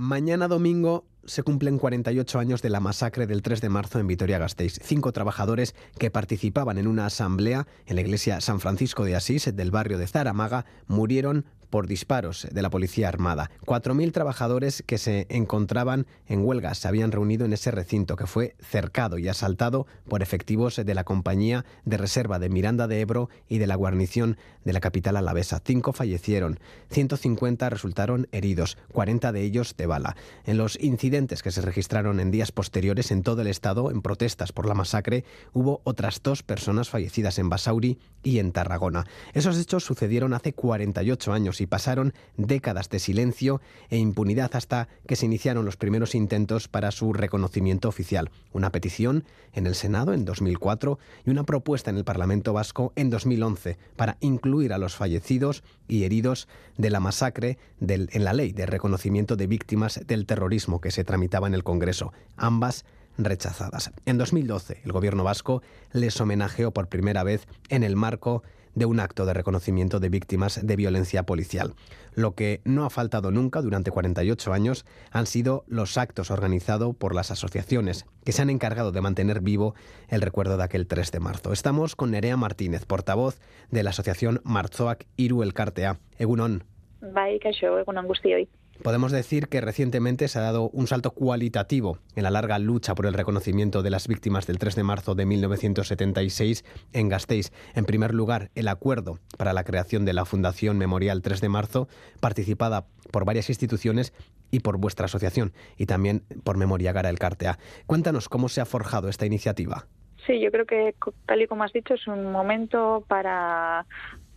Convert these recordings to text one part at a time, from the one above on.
Mañana domingo se cumplen 48 años de la masacre del 3 de marzo en Vitoria-Gasteiz. Cinco trabajadores que participaban en una asamblea en la iglesia San Francisco de Asís del barrio de Zaramaga murieron por disparos de la Policía Armada. 4.000 trabajadores que se encontraban en huelga se habían reunido en ese recinto que fue cercado y asaltado por efectivos de la Compañía de Reserva de Miranda de Ebro y de la guarnición de la capital alavesa. Cinco fallecieron, 150 resultaron heridos, 40 de ellos de bala. En los incidentes que se registraron en días posteriores en todo el estado en protestas por la masacre, hubo otras dos personas fallecidas en Basauri y en Tarragona. Esos hechos sucedieron hace 48 años y pasaron décadas de silencio e impunidad hasta que se iniciaron los primeros intentos para su reconocimiento oficial. Una petición en el Senado en 2004 y una propuesta en el Parlamento Vasco en 2011 para incluir a los fallecidos y heridos de la masacre en la ley de reconocimiento de víctimas del terrorismo que se tramitaba en el Congreso. Ambas rechazadas. En 2012, el gobierno vasco les homenajeó por primera vez en el marco de un acto de reconocimiento de víctimas de violencia policial. Lo que no ha faltado nunca durante 48 años han sido los actos organizados por las asociaciones que se han encargado de mantener vivo el recuerdo de aquel 3 de marzo. Estamos con Nerea Martínez, portavoz de la asociación Marzoak Iru Elkartea. Egunon. Bai, egunon hoy. Podemos decir que recientemente se ha dado un salto cualitativo en la larga lucha por el reconocimiento de las víctimas del 3 de marzo de 1976 en Gasteiz. En primer lugar, el acuerdo para la creación de la Fundación Memorial 3 de marzo, participada por varias instituciones y por vuestra asociación, y también por Memoria Gara el Cartea. Cuéntanos cómo se ha forjado esta iniciativa. Sí, yo creo que, tal y como has dicho, es un momento para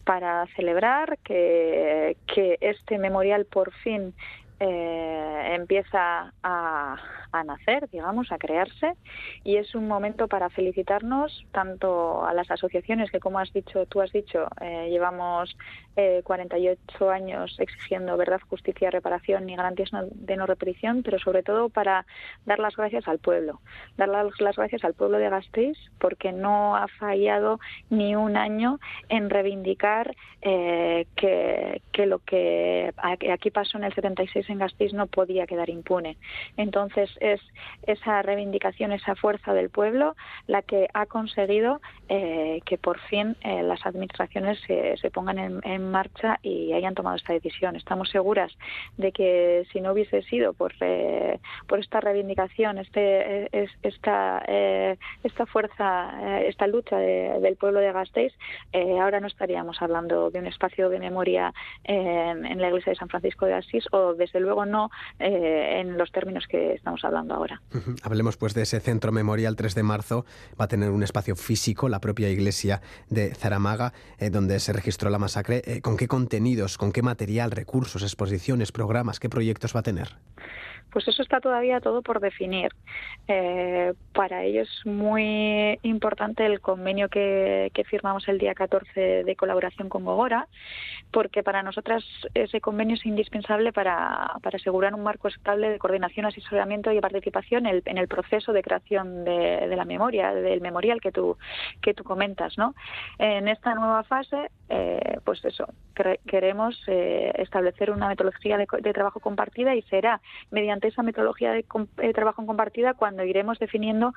para celebrar que, que este memorial por fin eh, empieza a, a, nacer, digamos, a crearse, y es un momento para felicitarnos tanto a las asociaciones que, como has dicho, tú has dicho, eh, llevamos eh, 48 años exigiendo verdad, justicia, reparación y garantías de no repetición, pero sobre todo para dar las gracias al pueblo, dar las gracias al pueblo de Gasteiz porque no ha fallado ni un año en reivindicar eh, que, que lo que aquí pasó en el 76 en Gasteiz no podía quedar impune. Entonces es esa reivindicación, esa fuerza del pueblo la que ha conseguido eh, que por fin eh, las administraciones se, se pongan en, en, marcha y hayan tomado esta decisión. Estamos seguras de que si no hubiese sido por, eh, por esta reivindicación, este, es, esta, eh, esta fuerza, eh, esta lucha de, del pueblo de Gasteiz, ahora no estaríamos hablando de un espacio de memoria en, la iglesia de San Francisco de Asís o desde luego no eh, en los términos que estamos hablando ahora. Hablemos pues de ese centro memorial 3 de marzo. Va a tener un espacio físico, la propia iglesia de Zaramaga, eh, donde se registró la masacre. Eh, ¿Con qué contenidos, con qué material, recursos, exposiciones, programas, qué proyectos va a tener? Pues eso está todavía todo por definir. Eh, para ello es muy importante el convenio que, firmamos el día 14 de colaboración con Gogora, porque para nosotras ese convenio es indispensable para, asegurar un marco estable de coordinación, asesoramiento y participación en el, proceso de creación de, de, la memoria, del memorial que tú, que tú comentas. ¿no? En esta nueva fase, eh, pues eso, queremos eh, establecer una metodología de, de trabajo compartida y será mediante esa metodología de, de trabajo compartida cuando iremos definiendo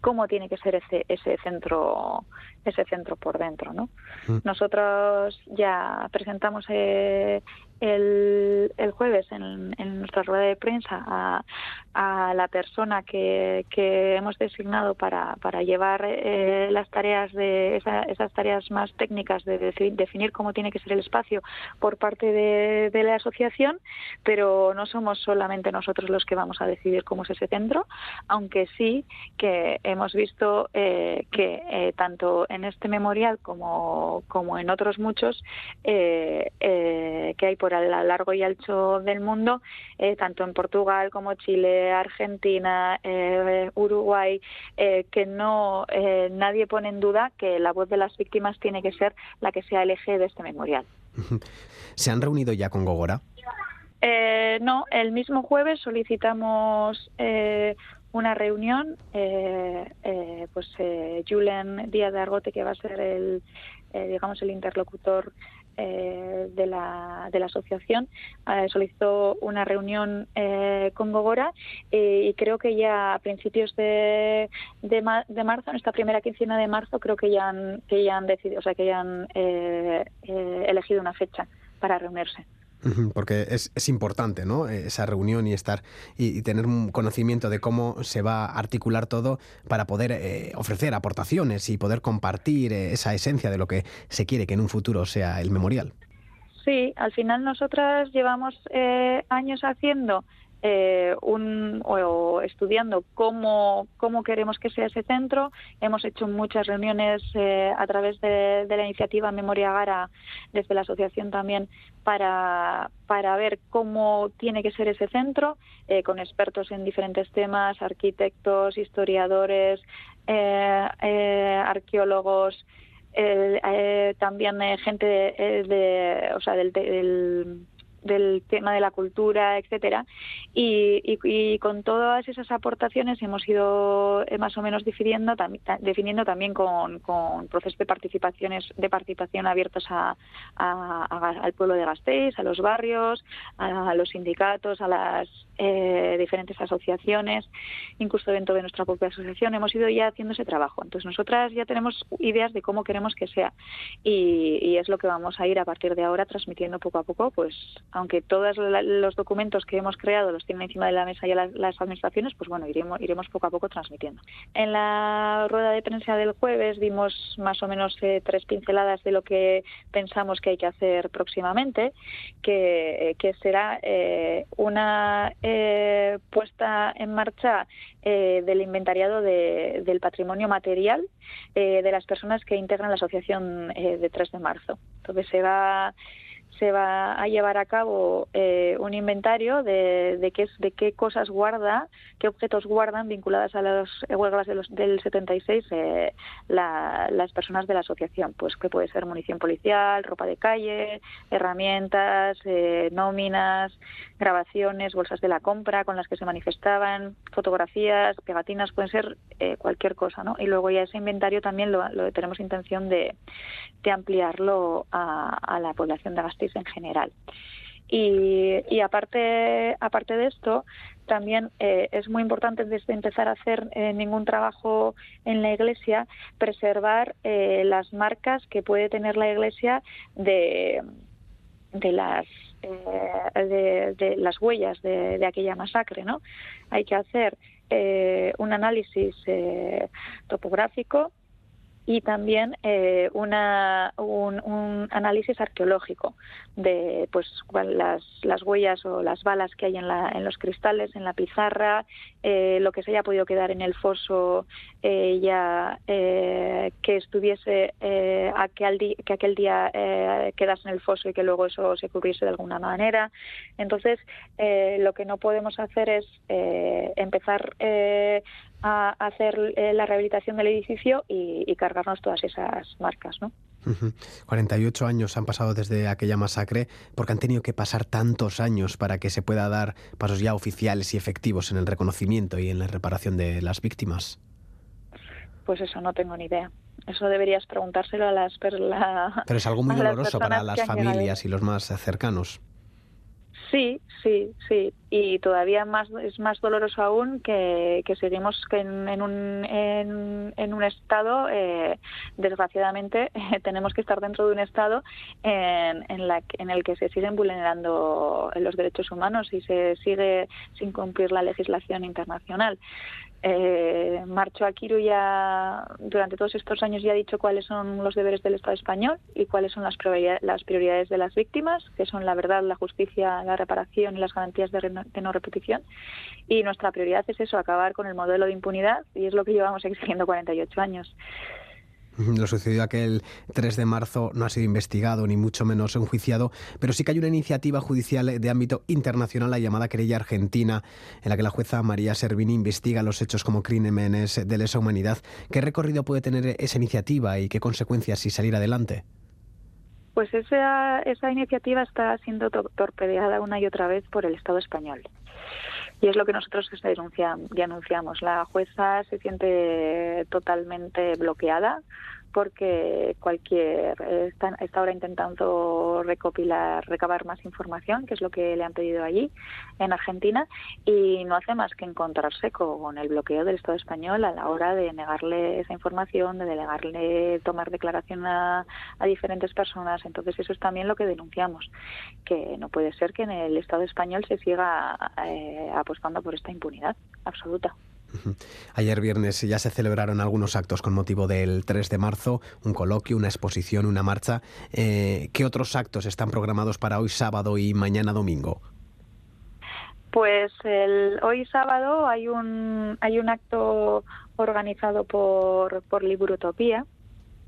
cómo tiene que ser ese ese centro ese centro por dentro no mm. nosotros ya presentamos eh, el, jueves en, nuestra rueda de prensa a, la persona que, hemos designado para, llevar eh, las tareas de esa, esas tareas más técnicas de, de, definir cómo tiene que ser el espacio por parte de, la asociación, pero no somos solamente nosotros los que vamos a decidir cómo es ese centro, aunque sí que hemos visto eh, que eh, tanto en este memorial como, como en otros muchos que hay por a lo largo y ancho del mundo, eh, tanto en Portugal como Chile, Argentina, eh, Uruguay, eh, que no nadie pone en duda que la voz de las víctimas tiene que ser la que sea el eje de este memorial. ¿Se han reunido ya con Gogora? no, el mismo jueves solicitamos una reunión, eh, eh, pues eh, Julen Díaz de Argote, que va a ser el, digamos, el interlocutor eh, de, la, de la asociación eh, solicitó una reunión con Gogora y creo que ya a principios de, de, marzo, en esta primera quincena de marzo, creo que ya han, que ya han decidido, o sea, que ya han elegido una fecha para reunirse. Porque es, es, importante, ¿no? Eh, esa reunión y estar y, tener un conocimiento de cómo se va a articular todo para poder eh, ofrecer aportaciones y poder compartir eh, esa esencia de lo que se quiere que en un futuro sea el memorial. Sí, al final nosotras llevamos años haciendo eh, un, o estudiando cómo, cómo queremos que sea ese centro. Hemos hecho muchas reuniones eh, a través de, la iniciativa Memoria Gara, desde la asociación también, para, para ver cómo tiene que ser ese centro, eh, con expertos en diferentes temas, arquitectos, historiadores, arqueólogos. también gente de, o sea, del del tema de la cultura, etcétera, y, con todas esas aportaciones hemos ido eh, más o menos definiendo, definiendo también con, procesos de participaciones de participación abiertos a, al pueblo de Gasteiz, a los barrios, a, los sindicatos, a las eh, diferentes asociaciones, incluso dentro de nuestra propia asociación. Hemos ido ya haciendo ese trabajo. Entonces nosotras ya tenemos ideas de cómo queremos que sea. Y, y es lo que vamos a ir a partir de ahora transmitiendo poco a poco, pues aunque todos los documentos que hemos creado los tienen encima de la mesa ya las, administraciones, pues bueno, iremos, iremos poco a poco transmitiendo. En la rueda de prensa del jueves dimos más o menos eh, tres pinceladas de lo que pensamos que hay que hacer próximamente, que, será eh, una eh, puesta en marcha del inventariado del patrimonio material de las personas que integran la asociación de 3 de marzo. Entonces se va se va a llevar a cabo eh, un inventario de, de, qué, de qué cosas guarda, qué objetos guardan vinculadas a las huelgas de los, del 76 eh, las personas de la asociación, pues que puede ser munición policial, ropa de calle, herramientas, eh, nóminas, grabaciones, bolsas de la compra con las que se manifestaban, fotografías, pegatinas, pueden ser cualquier cosa, ¿no? Y luego ya ese inventario también lo, tenemos intención de, ampliarlo a, la población de En general. Y, aparte, aparte de esto, también eh, es muy importante desde empezar a hacer eh, ningún trabajo en la iglesia, preservar eh, las marcas que puede tener la iglesia de, de las de, las huellas de, de, aquella masacre, ¿no? Hay que hacer un análisis topográfico y también eh, una, un, análisis arqueológico de pues las, las huellas o las balas que hay en, la, en los cristales, en la pizarra, eh, lo que se haya podido quedar en el foso eh, ya que estuviese aquel, que aquel día quedase en el foso y que luego eso se cubriese de alguna manera. Entonces, lo que no podemos hacer es empezar a hacer eh, la rehabilitación del edificio y, cargarnos todas esas marcas, ¿no? 48 años han pasado desde aquella masacre, porque han tenido que pasar tantos años para que se pueda dar pasos ya oficiales y efectivos en el reconocimiento y en la reparación de las víctimas. Pues eso no tengo ni idea. Eso deberías preguntárselo a las personas. Pero es algo muy doloroso para las familias y los más cercanos. Sí, sí, sí. Y todavía más es más doloroso aún que, seguimos en, un, en, un estado, eh, desgraciadamente, tenemos que estar dentro de un estado en, en, la, en el que se siguen vulnerando los derechos humanos y se sigue sin cumplir la legislación internacional. Eh, Marcho Akiru ya durante todos estos años ya ha dicho cuáles son los deberes del Estado español y cuáles son las prioridades, de las víctimas, que son la verdad, la justicia, la reparación y las garantías de, de no repetición. Y nuestra prioridad es eso, acabar con el modelo de impunidad y es lo que llevamos exigiendo 48 años. Lo sucedido aquel 3 de marzo no ha sido investigado ni mucho menos enjuiciado, pero sí que hay una iniciativa judicial de ámbito internacional, la llamada querella argentina, en la que la jueza María Servini investiga los hechos como crímenes de lesa humanidad. ¿Qué recorrido puede tener esa iniciativa y qué consecuencias si salir adelante? Pues esa, esa iniciativa está siendo torpedeada una y otra vez por el Estado español. Y es lo que nosotros ya anunciamos. La jueza se siente totalmente bloqueada porque cualquier está, está, ahora intentando recopilar, recabar más información, que es lo que le han pedido allí en Argentina, y no hace más que encontrarse con el bloqueo del Estado español a la hora de negarle esa información, de delegarle tomar declaración a, diferentes personas. Entonces eso es también lo que denunciamos, que no puede ser que en el Estado español se siga eh, apostando por esta impunidad absoluta. Ayer viernes ya se celebraron algunos actos con motivo del 3 de marzo, un coloquio, una exposición, una marcha. Eh, ¿Qué otros actos están programados para hoy sábado y mañana domingo? Pues el, hoy sábado hay un, hay un acto organizado por, por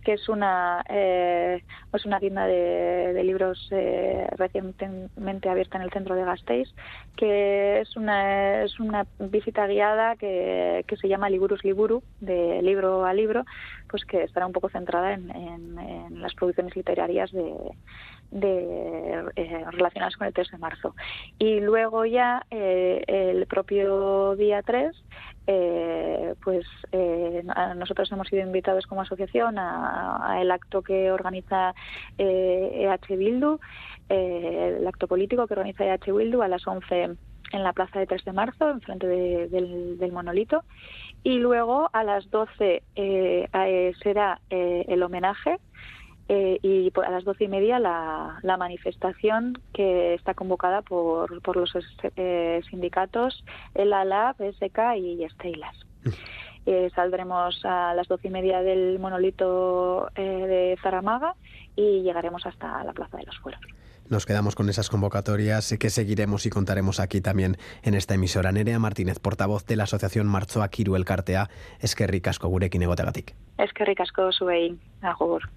que es una eh, es una tienda de, libros eh, recientemente abierta en el centro de Gasteiz, que es una es una visita guiada que, que se llama Liburus Liburu, de libro a libro, pues que estará un poco centrada en, en, las producciones literarias de, de eh, relacionadas con el 3 de marzo. Y luego ya eh, el propio día 3 eh, pues eh, nosotros hemos sido invitados como asociación a, el acto que organiza eh, EH Bildu, eh, el acto político que organiza EH Bildu a las 11 en la plaza de 3 de marzo, enfrente de, del, del, monolito. Y luego a las 12 será el homenaje eh, y a las doce y media la, la, manifestación que está convocada por, por los eh, sindicatos, el ALA, PSK y Estelas. Eh, saldremos a las doce y media del monolito eh, de Zaramaga y llegaremos hasta la Plaza de los Fueros. Nos quedamos con esas convocatorias que seguiremos y contaremos aquí también en esta emisora. Nerea Martínez, portavoz de la Asociación Marchoa Kiru Elkartea, eskerrik asko gurekin egoteagatik. Eskerrik asko zuei, agur.